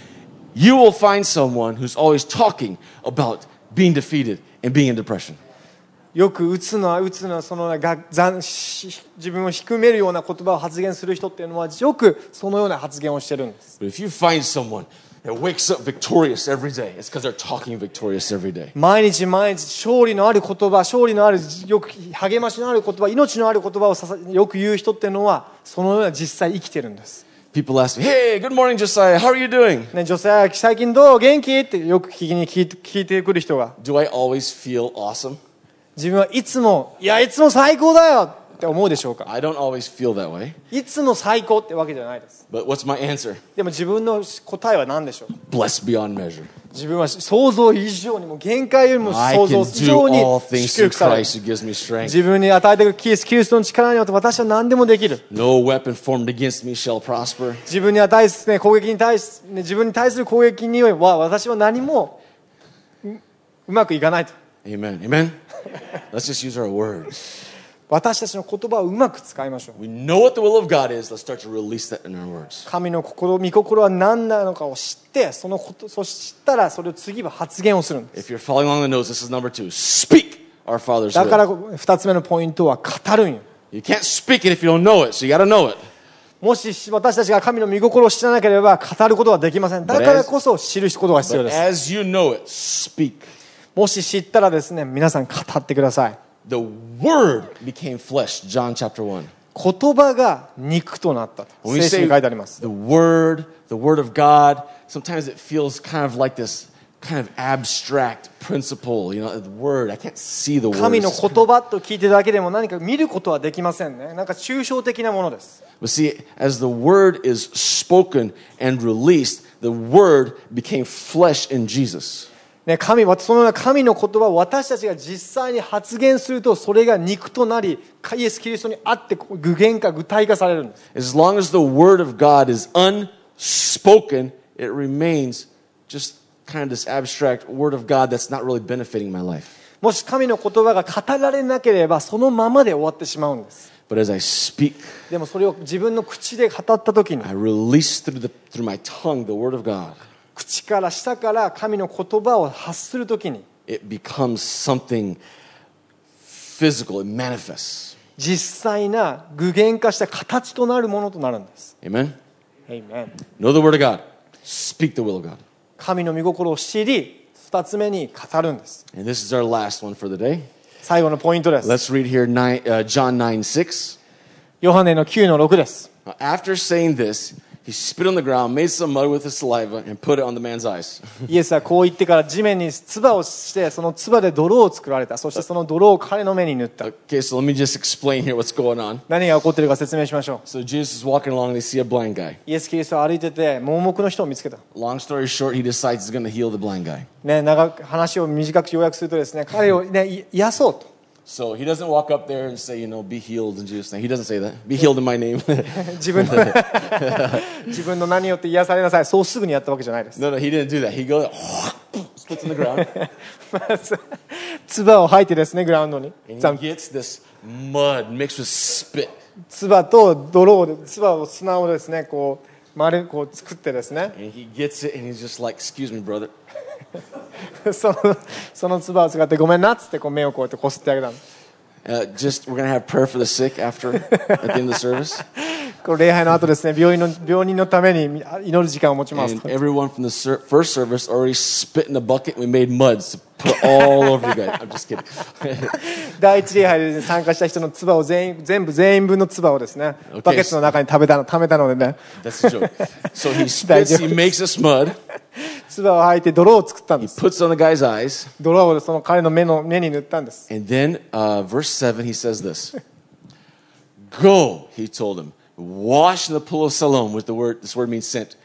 you will find someone who's always talking about being defeated and being in depression. よく打つのは打つのはそのがざん自分を低めるような言葉を発言する人っていうのはよくそのような発言をしてるんです。毎日毎日勝利のある言葉、勝利のあるよく励ましのある言葉、命のある言葉をささよく言う人っていうのはそのような実際生きてるんです。ね、Josiah, 最近どう？元気？ってよく聞きに聞いてくる人が。自分はいつもいやいつも最高だよって思うでしょうか？I don't always feel that way. いつも最高ってわけじゃないです But what's my answer? でも自分の答えは何でしょう？Blessed beyond measure. 自分は想像以上にも限界よりも I 想 can 像以 do 上に all things 祝 through 福される Christ who gives me strength. 自分に与えてくるキリスキリストの力によって私は何でもできる No weapon formed against me shall prosper. 自分に与えす、ね、攻撃に対し、ね、自分に対する攻撃には私は何もううまくいかないと Amen. Amen. Let's just use our words. 私たちの言葉をうまく使いましょう We know what the will of God is. Let's start to release that in our words. 神の心御心は何なのかを知ってそのことそう知ったらそれを次は発言をするんです If you're following along the nose, this is number two. Speak our Father's だから will. 2つ目のポイントは語るんよ You can't speak it if you don't know it, so you got to know it. もし私たちが神の御心を知らなければ語ることはできませんだからこそ知ることが必要です as you know it, speak. もし知ったらですね皆さん語ってください The Word became flesh. John chapter one. 言葉が肉となったと聖書に書いてあります the Word, the Word of God, sometimes it feels kind of like this kind of abstract principle. You know, the Word. I can't see the 神 Word. の言葉と聞いてるだけでも何か見ることはできませんねなんか抽象的なものです But see, as the Word is spoken and released, the Word became flesh in Jesus. ね、神はそのような神の言葉を私たちが実際に発言するとそれが肉となりイエス・キリストにあって具現化具体化されるんです As long as the word of God is unspoken, it remains just kind of this abstract word of God that's not really benefiting my life. もし神の言葉が語られなければそのままで終わってしまうんです But as I speak, でもそれを自分の口で語った時に I release through, the, through my tongue the word of God. 口から舌から神の言葉を発する時に It becomes something physical, it manifests. 実際な具現化した形となるものとなるんです Amen? Amen Know the word of God, speak the will of God. 神の御心を知り二つ目に語るんです And this is our last one for the day. 最後のポイントです Let's read here nine, uh, John 9 6. ヨハネの9の6です after saying this, イエスはこう言ってから地面に唾をしてその唾で泥を作られた。そしてその泥を彼の目に塗った、何が起こっているか説明しましょう、イエス・キリスは歩いてて盲目の人を見つけた。長く話を短く要約するとですね彼をね癒そうと。So he doesn't walk up there and say, you know, be healed in Jesus' name. He doesn't say that. Be healed in my name. 自分の自分の何によって癒されなさいそうすぐにやったわけじゃないです no, no, he didn't do that. He goes, spits on the ground, まず唾を吐いてですねグラウンドに and ざ he ん gets this mud mixed with spit. 唾と泥を唾を砂をですねこう丸こう作ってですね And he gets it, and he's just like, excuse me, brother. そのその唾を使ってごめんなっつってこう目をこうやってこすってあげたの Uh, just, we're going to have prayer for the sick after, at the end of the service. これ礼拝の後ですね病院の病人のために祈る時間を持ちます And everyone from the first service already spit in a bucket. We made muds to put all over you guys. I'm just kidding. 第一礼拝で参加した人の唾を全員全部全員分の唾をですね Okay. バケツの中に食べたの貯めたのでね That's a joke. So he spits, he makes this mud, 唾を吐いて泥を作ったんです puts it on the guy's eyes, 泥をその彼の目の目に塗ったんです and then uh, verse 7, he says this Go, he told him, wash in the pool of Siloam, with the word, this word means sent.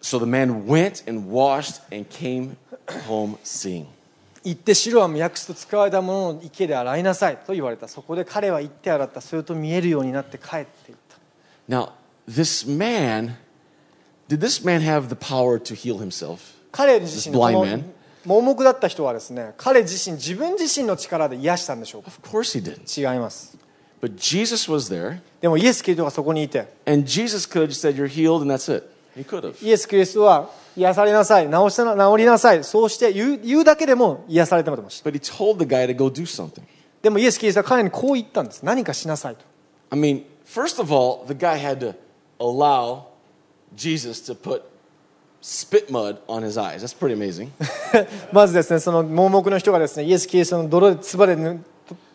So the man went and washed and came home seeing. 行ってシロアム訳すと使われたものを池で洗いなさいと言われたそこで彼は行って洗ったすると見えるようになって帰っていった Now, this man, did this man have the power to heal himself? 彼自身の This blind こ man? の盲目だった人はですね彼自身自分自身の力で癒したんでしょうか Of course he did. 違います But Jesus was there, でもイエス・キリストがそこにいて and Jesus could have just said, You're healed, and that's it. He could have. イエス・キリストは癒されなさい治したな治りなさいそうして言う言うだけでも癒されてました But he told the guy to go do something. でもイエス・キリストは彼にこう言ったんです何かしなさいと I mean, first of all, the guy had to allow Jesus to put spit mud on his eyes. That's pretty amazing. まずですねその盲目の人がですねイエス・キリストの泥で唾でぬ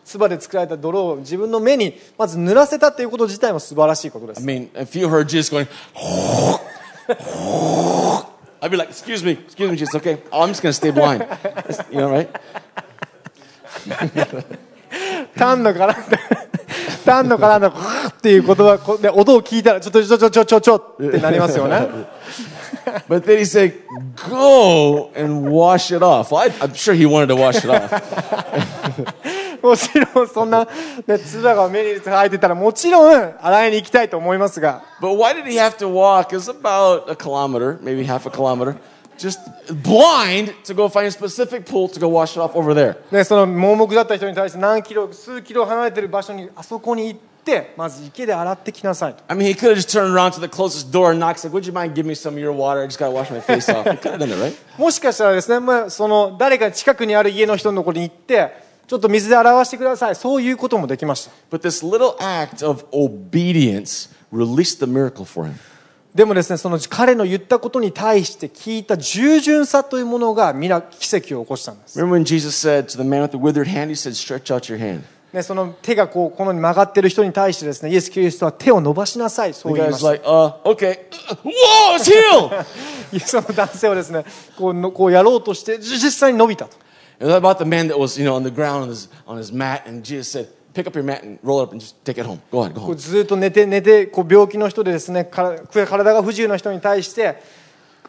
唾で作られた泥を自分の目にまず濡らせたということ自体も素晴らしいことで I す mean, if you heard Jesus going, I'd be like, excuse me, excuse me, Jesus, okay, I'm just going to stay blind. You know, right? 単の絡んだ単の絡んだっていう言葉こで音を聞いたらちょっとちょちょちょちょちょってなりますよね But then he said, go and wash it off. I, I'm sure he wanted to wash it off. もちろんそんな、ね、唾が目に入ってたらもちろん洗いに行きたいと思いますが But why did he have to walk? It's about a kilometer, maybe half a kilometer, just blind to go find a specific pool to go wash it off over there. ね、その盲目だった人に対して何キロ数キロ離れてる場所にあそこに行ってまず池で洗ってきなさいと I mean, he could have just turned around to the closest door and knocked, like, would you mind giving me some of your water? I just got to wash my face off. He could have done that, right? もしかしたらですね、まあ、その誰か近くにある家の人のところに行ってちょっと水で表してください。そういうこともできました。でもですね、その彼の言ったことに対して聞いた従順さというものが皆奇跡を起こしたんです。ね、その手がこう、この曲がってる人に対してですね、イエス・キリストは手を伸ばしなさい、そう言いま。の男性はですね、こう、こうやろうとして、実際に伸びたと。And what about the man that was, you know, on the ground on his, on his mat, and Jesus said, pick up your mat and roll it up and just take it home. Go ahead, go こう home. ずっと寝て寝てこう病気の人でですねから体が不自由な人に対して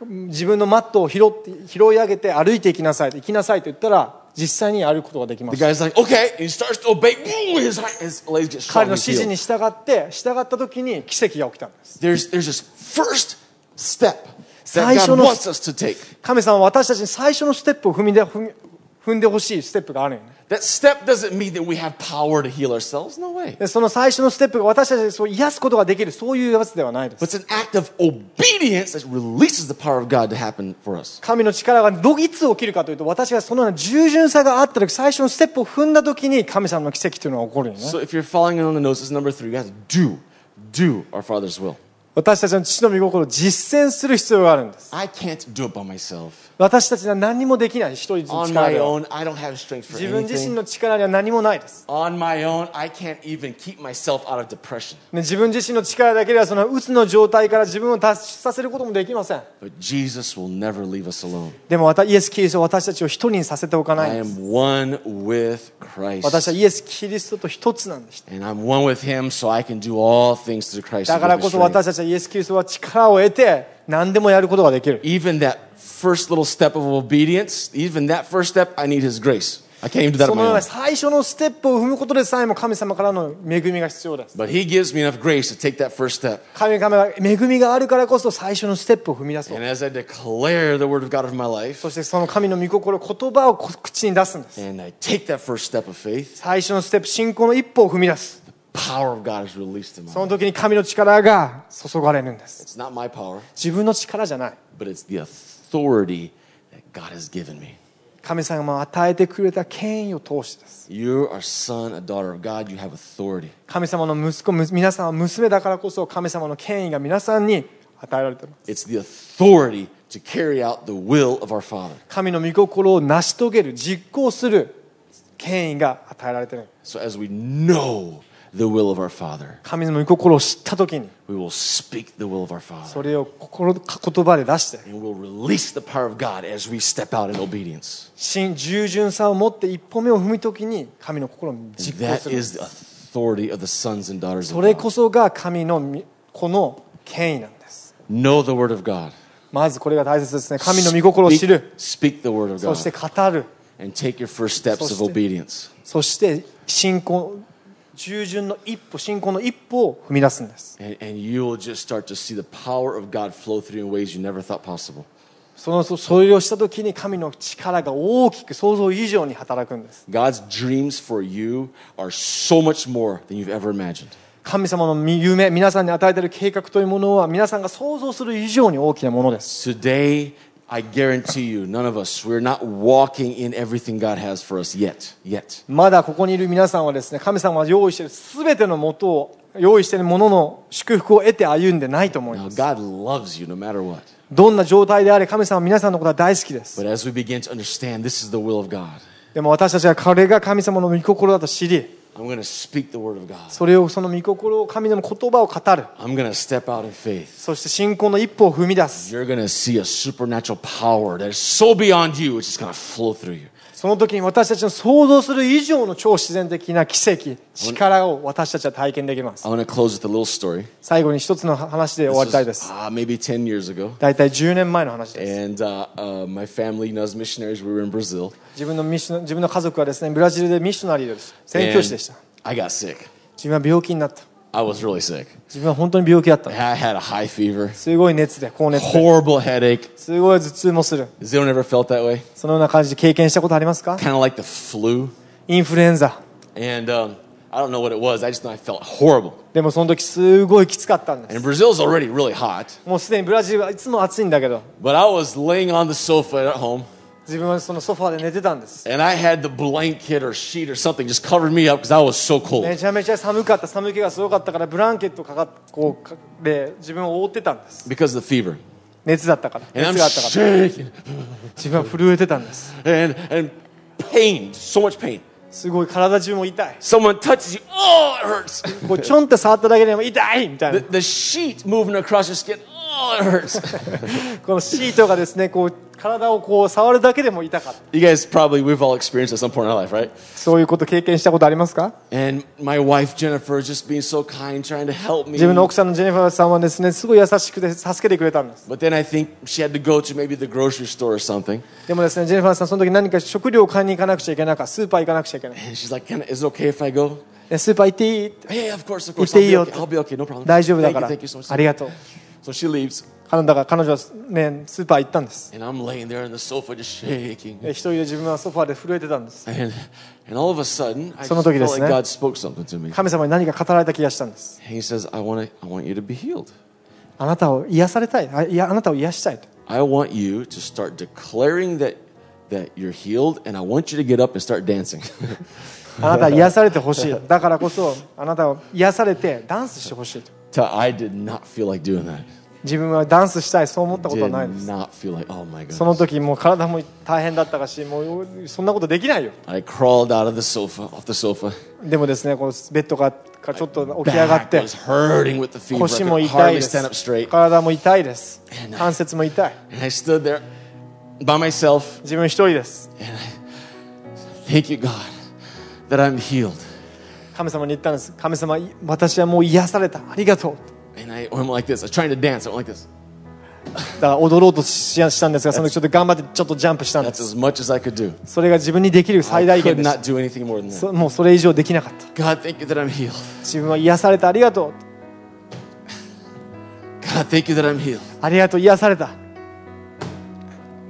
自分のマットを拾って拾い上げて歩いていきなさい行きなさいと言ったら実際に歩くことができま The した guy's like, okay. And he starts to obey. Boom, His, his legs get 彼 strong. の He's 指示 healed. に従って従った時に奇跡が起きたんです There's, there's this first step that 最初 God の- wants us to take. 神様は私たちに最初のステップを踏みで踏み踏んでほしいステップがあるよね That step doesn't mean that we have power to heal ourselves. No way. でその最初のステップが私たちをそう癒すことができるそういうやつではないで But す it's an act of obedience that releases the power of God to happen for us. 神の力がどいつ起きるかというと私がそのような従順さがあった時最初のステップを踏んだ時に神様の奇跡というのが起こるよね So if you're following on the notes, number three. We have to do, do our Father's will. 私たちの父の御心を実践する必要があるんです I can't do it by myself. 私たちは何にもできない一人の On 力 my では own, I don't have strength for 自分自身.の力には何もないです、On my own, I can't even keep myself out of depression. ね、自分自身の力だけではその鬱の状態から自分を脱出させることもできません But Jesus will never leave us alone. でも私イエス・キリストは私たちを一人にさせておかない I んです am one with Christ. 私はイエス・キリストと一つなんです And I'm one with Him, so I can do all things through Christ. だからこそ.私たちはイエス・キリストは力を得て何でもやることができる。そ最初のステップを踏むことでさえも神様からの恵みが必要で。恵みがあるからこそ最初のステップを踏み出す。そしてその神の御心、言葉を口に出す。最初のステップ、信仰の一歩を踏み出す。その時に神の力が注がれるんです。自分の力じゃない。神様が与えてくれた権威を通してです。神様の息子、皆さんは娘だからこそ神様の権威が皆さんに与えられています。神の御心を成し遂げる、実行する権威が与えられている。So the will of our Father, 神の御心を知った時に we will speak the will of our そ Father. れを心言葉で出して And we'll release the power of God as we step out in obedience. 真従順さを持って一歩目を踏む時に神の心を And 実行 that する is the authority of the sons and daughters そ of れ God. こそが神のみこの権威なんです Know the word of God. まずこれが大切ですね神の御心を知 Speak, る speak the word of そして God. 語る And take your first steps of そして obedience. そして信仰従順の一歩、信仰の一歩を踏み出すんです。その、それをした時に神の力が大きく想像以上に働くんです。神様の夢、皆さんに与えている計画というものは、皆さんが想像する以上に大きなものです。I guarantee you, none of us, we're not walking in everything God has for us yet. Yet. まだここにいる皆さんはですね神様が用意している全てのもとを用意しているものの祝福を得て歩んでないと思い Now, ます God loves you no matter what. どんな状態であれ神様は皆さんのことは大好きです But as we begin to understand this is the will of God, でも私たちはこれが神様の御心だと知り I'm going to speak the word of God. それをその御心を神の言葉を語る I'm going to step out in faith. そして信仰の一歩を踏み出す You're going to see a supernatural power that is so beyond you, it's just going to flow through you. その時に私たちの想像する以上の超自然的な奇跡、力を私たちは体験できます。最後に一つの話で終わりたいです。大体10年前の話です。自分の,ミシ自分の家族はです、ね、ブラジルでミッショナリーです。宣教師でした。自分は病気になった。I was really sick. 自分は本当に病気だった I had a high fever, すごい熱で高熱で horrible headache. すごい頭痛もする Has anyone ever felt that way? そのような感じで経験したことありますか Kind of like the flu. インフルエンザ And um, I don't know what it was. I just know I felt horrible. でもその時すごいきつかったんで And す Brazil's already really hot. もうすでにブラジルはいつも暑いんだけど But I was laying on the sofa at home. 自分はそのソファで寝てたんです。めちゃめちゃ寒かった、寒気がすごかったから、ブランケットかかこう自分を覆ってたんです。熱だったから、す。ごい、体中も痛い。こうちょんと触っただけでも痛いみたいな。このシートがですねこう体をこう触るだけでも痛かった you guys probably, we've all experienced at some point in our life, right? そういうこと経験したことありますか And my wife, Jennifer, just being so kind, trying to help me. 自分の奥さんのジェニファーさんはですねすごい優しくて助けてくれたんです But then I think she had to go to maybe the grocery store or something. でもですねジェニファーさんその時何か食料を買いに行かなくちゃいけないからスーパー行かなくちゃいけない And she's like, Is it okay if I go? でスーパー行っていい Hey, of course, of 行っ course. ていい be よ okay. I'll be okay. No problem. 大丈夫だから.ありがとう So she leaves, 彼女は、ね、スーパー行ったんです and I'm laying there on the sofa just shaking. で一人で自分はソファーで震えてたんです And, and all of a sudden, I その時です like ね。God spoke something to me. 神様に何か語られた気がしたんです He says, I want, I want you to be healed. あなたを癒されたいあいやあなたを癒したいと I want you to start declaring that, that you're healed, and I want you to get up and start dancing. あなたは癒されてほしいだからこそあなたを癒されてダンスしてほしいと So I did not feel like doing that. 自分はダンスしたいそう思ったことは Did ないです not feel like, oh my その goodness. 時もう体も大変だったかしもうそんなことできないよ I crawled out of the sofa, off the sofa. でもですねこうベッドからからちょっと起き上がっ Back て was hurting with the fever. I 腰も could 痛い hardly で stand up す straight. 体も痛いです And I- 関節も痛い And I stood there by myself. 自分一人です And I, thank you, God, that I'm healed. 神様に言ったんです。神様、私はもう癒された。ありがとう。だから踊ろうとし,したんですが、そのちょっと頑張ってちょっとジャンプしたんです。As much as I could do. それが自分にできる最大限です。もうそれ以上できなかった。God, thank you that I'm healed. 自分は癒された。ありがとう。God, thank you that I'm healed. ありがとう。癒された。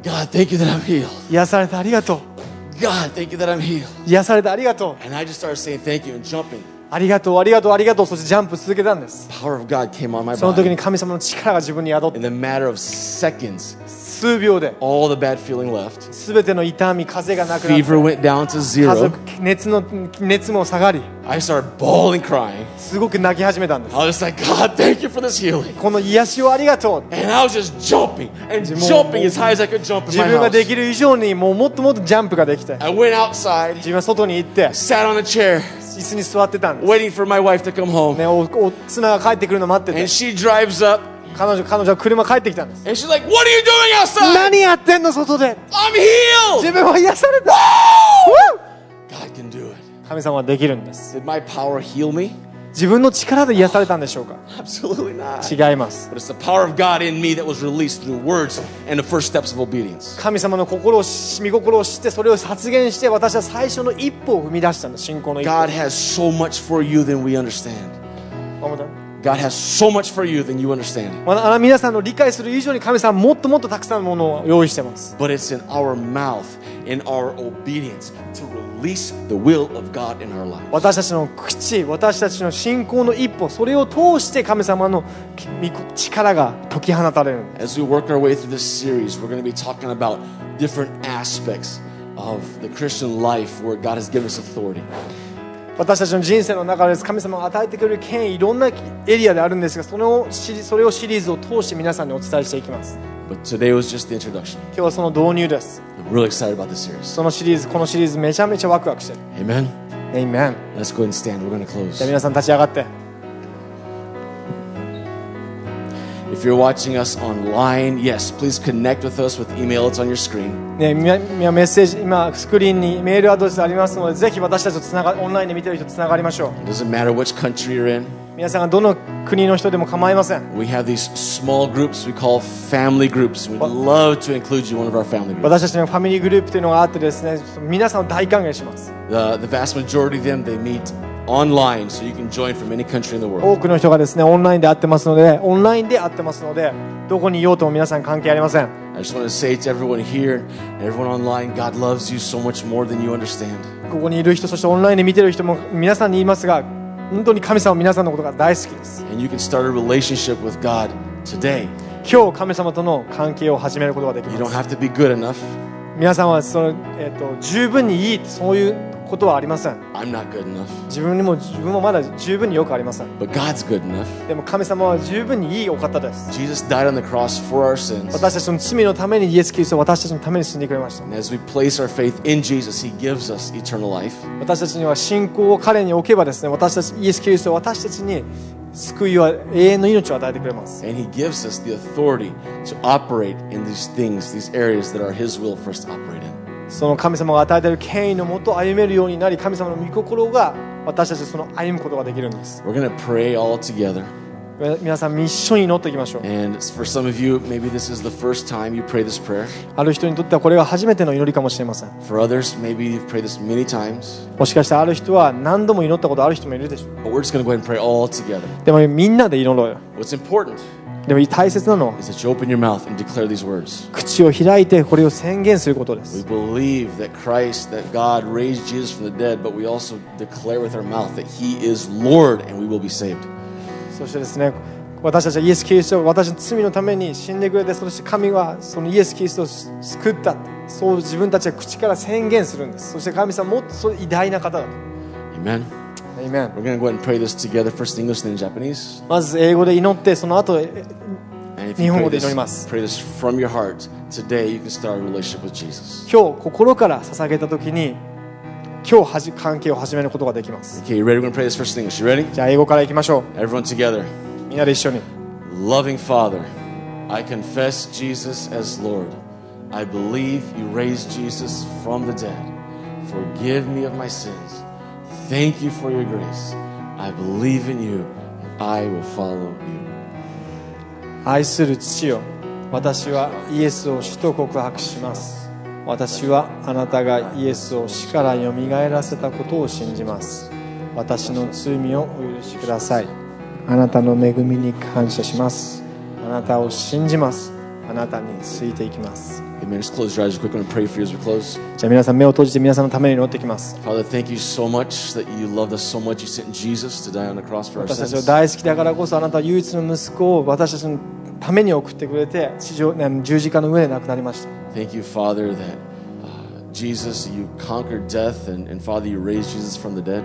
God, thank you that I'm healed. 癒された。ありがとう。God, thank you that I'm healed. 癒されたありがとう And I just started saying thank you and jumping. ありがとうありがとうありがとうそしてジャンプ続けたんです Power of God came on my その時 body. に神様の力が自分に宿って In the matter of seconds, 数秒で all the bad feeling left. 全ての痛み風がなくなっ Fever て went down to 家 zero. 族熱の熱も下がり I started bawling, crying. すごく泣き始めたんです I was just like, God, thank you for this healing. この癒しをありがとう And I was just jumping and jumping as high as I could jump in 自 my 分がで house. きる以上にもうもっともっとジャンプができて I went outside, 自分は外に行って sat on a chair, 椅子に座ってたんです、 waiting for my wife to come home. ね、おお妻が帰ってくるの待ってて And she drives up 彼女,彼女は車帰ってきたんです。何やってんの外で自分は癒された。神様はできるんです。自分の力で癒されたんでしょうか、違います。神様の心を、染み心を知って、それを発言して、私は最初の一歩を踏み出したんです。の一歩。God has so much for you than we understand. God has so much for you than you understand. まあ、皆さんの理解する以上に神様はもっともっとたくさんのものを用意してます But it's in our mouth, in our obedience, to release the will of God in our lives. 私たちの口私たちの信仰の一歩それを通して神様の御力が解き放たれる As we work our way through this series, we're going to be talking about different aspects of the Christian life where God has given us authority. 私たちの人生の中で神様が与えてくれる権威いろんなエリアであるんですがそのシリそれをシリーズを通して皆さんにお伝えしていきます But today was just the introduction. 今日はその導入です I'm really excited about this series. そのシリーズこのシリーズめちゃめちゃワクワクしてる Amen. Amen Let's go and stand. We're going to じ close. ゃあ皆さん立ち上がって If you're watching us online, yes, please connect with us with email. It's on your screen. ね、みみメッセージ今スクリーンにメールアドレスありますのでぜひ私たちとつながオンラインで見てる人とつながりましょう It doesn't matter which country you're in. 皆さんがどの国の人でも構いません We have these small groups we call family groups. We'd love to include you in one of our family groups. 私たちのファミリーグループというのがあってですね皆さんを大歓迎します The, the vast majority of them, they meet online, so you can join from any country in the world. 多くの人がですねオンラインで会ってますのでオンラインで会ってますのでどこにいようとも皆さん関係ありません I just want to say to everyone here everyone online, God loves you so much more than you understand. ここにいる人そしてオンラインで見てる人も皆さんに言いますが本当に神様は皆さんのことが大好きです And you can start a relationship with God today. 今日神様との関係を始めることができ You ま don't す have to be good enough. 皆さんはその、えー、と十分にいいそういうことはありません.自分にも自分もまだ十分によくありません But God's good enough. でも神様は十分にいいお方です Jesus died on the cross for our sins. 私たちの罪のためにイエス・キリストは私たちのために死んでくれました.私たちには信仰を彼に置けばですね私たちイエス・キリストは私たちに救いは永遠の命を与えてくれます And He gives us the authority to operate in these things, these areas that are His will for us to operate in. その神様が与えている権威のもと歩めるようになり神様の御心が私たちその歩むことができるんです We're 皆さん、一緒に祈っていきましょう。ある人にとってはこれが初めての祈りかもしれません。もしかしてある人は何度も祈ったことある人もいるでしょう。でもみんなで祈ろうよ。でも大切なのは口を開いてこれを宣言することです。そしてですね、私たちはイエス・キリストを私の罪のために死んでくれて、そして神はそのイエス・キリストを救った。そう自分たちは口から宣言するんです。そして神様はもっと偉大な方だと。Amen We're going to go ahead and pray this together, first in English and then in Japanese. まず英語で祈ってその後 And if you 日本 pray 語で this, 祈ります。 pray this from your heart, today you can start a relationship with Jesus. 今日心から捧げた時に今日はじ関係を始めることができます Okay, you ready? We're going to pray this first in English. You ready? じゃあ英語からいきましょう Everyone together. みんなで一緒に Loving Father, I confess Jesus as Lord. I believe you raised Jesus from the dead. Forgive me of my sins. Thank you for your grace. I believe in you. And I will follow you. 愛する父よ。私はイエスを死と告白します。私はあなたがイエスを死からよみがえらせたことを信じます。私の罪をお許しください。あなたの恵みに感謝します。あなたを信じます。あなたについていきます。Amen. Just close your eyes real quick. I'm going to pray for you as we close. じゃあ皆さん目を閉じて皆さんのために祈ってきます Father, thank you so much that you loved us so much. You sent Jesus to die on the cross for our 私たちを sins. 大好きだからこそあなたは唯一の息子を私たちのために送ってくれて地上ね十字架の上で亡くなりました Thank you, Father, that uh, Jesus, you conquered death, and, and Father, you raised Jesus from the dead.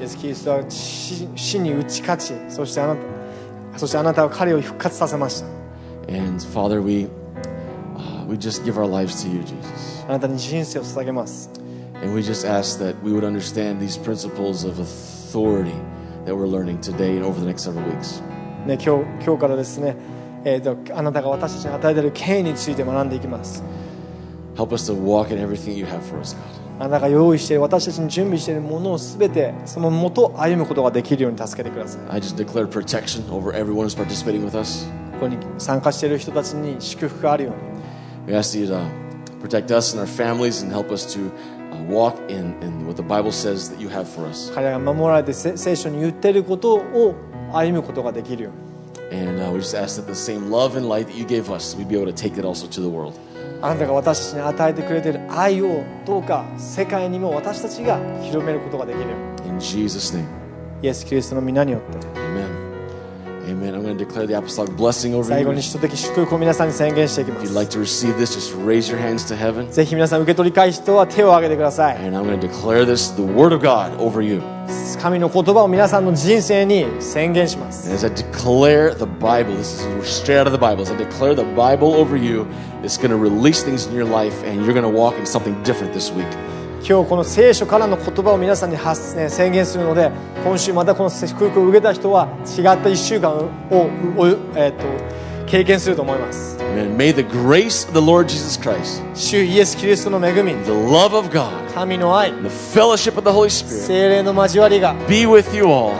イエス・キリストは死死に打ち勝ちそしてあなたそしてあなたは彼を復活させました And Father, we uh, we just give our lives to you, Jesus. あなたに人生を捧げます And we just ask that we would understand these principles of authority that we're learning today and over the next several weeks. ね、今日今日からですね、えーとあなたが私たちに与えている権威について学んでいきます Help us to walk in everything you have for us, God. あなたが用意している私たちに準備しているものを全てそのもと歩むことができるように助けてください I just declare protection over everyone who's participating with us. ここに参加している人たちに祝福があるように We ask you to protect us and our families and help us to uh, walk in, in what the Bible says that you have for us. 彼らが守られてせ聖書に言っていることを歩むことができるように And uh, we just ask that the same love and light that you gave us, we'd be able to take that also to the world. あなたが私たちに与えてくれている愛をどうか世界にも私たちが広めることができるよう In Jesus' name, にイエス・キリストの皆によって amen. Amen. I'm going to declare the apostolic blessing over 最 you. 後に If 使徒的祝福を皆さんに宣言していきま you'd す like to receive this, just raise your hands to heaven. ぜひ皆さん受け取りたい人は手を挙げてください And I'm going to declare this, the Word of God, over you. 神の言葉を皆さんの人生に宣言します And as I declare the Bible, this is straight out of the Bible. As I declare the Bible over you, it's going to release things in your life, and you're going to walk in something different this week. 今日この聖書からの言葉を皆さんに発、ね、宣言するので今週またこの祝福を受けた人は違った1週間をおえーと経験すると思います may the grace of the Lord Jesus Christ, the love of God, the fellowship of the Holy Spirit be with you all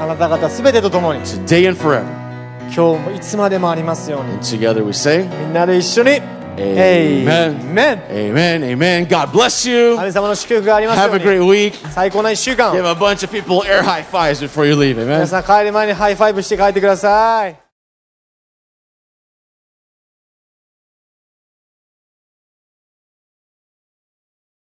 today and forever. 今日もいつまでもありますように And together we say, みんなで一緒に Amen. Amen Amen, Amen. God bless you. 神様の祝福がありますよ Have a うに great week. 最高な1週間を Give a bunch of people air high fives before you leave. Amen. 皆さん帰り前にハイファイブして帰ってください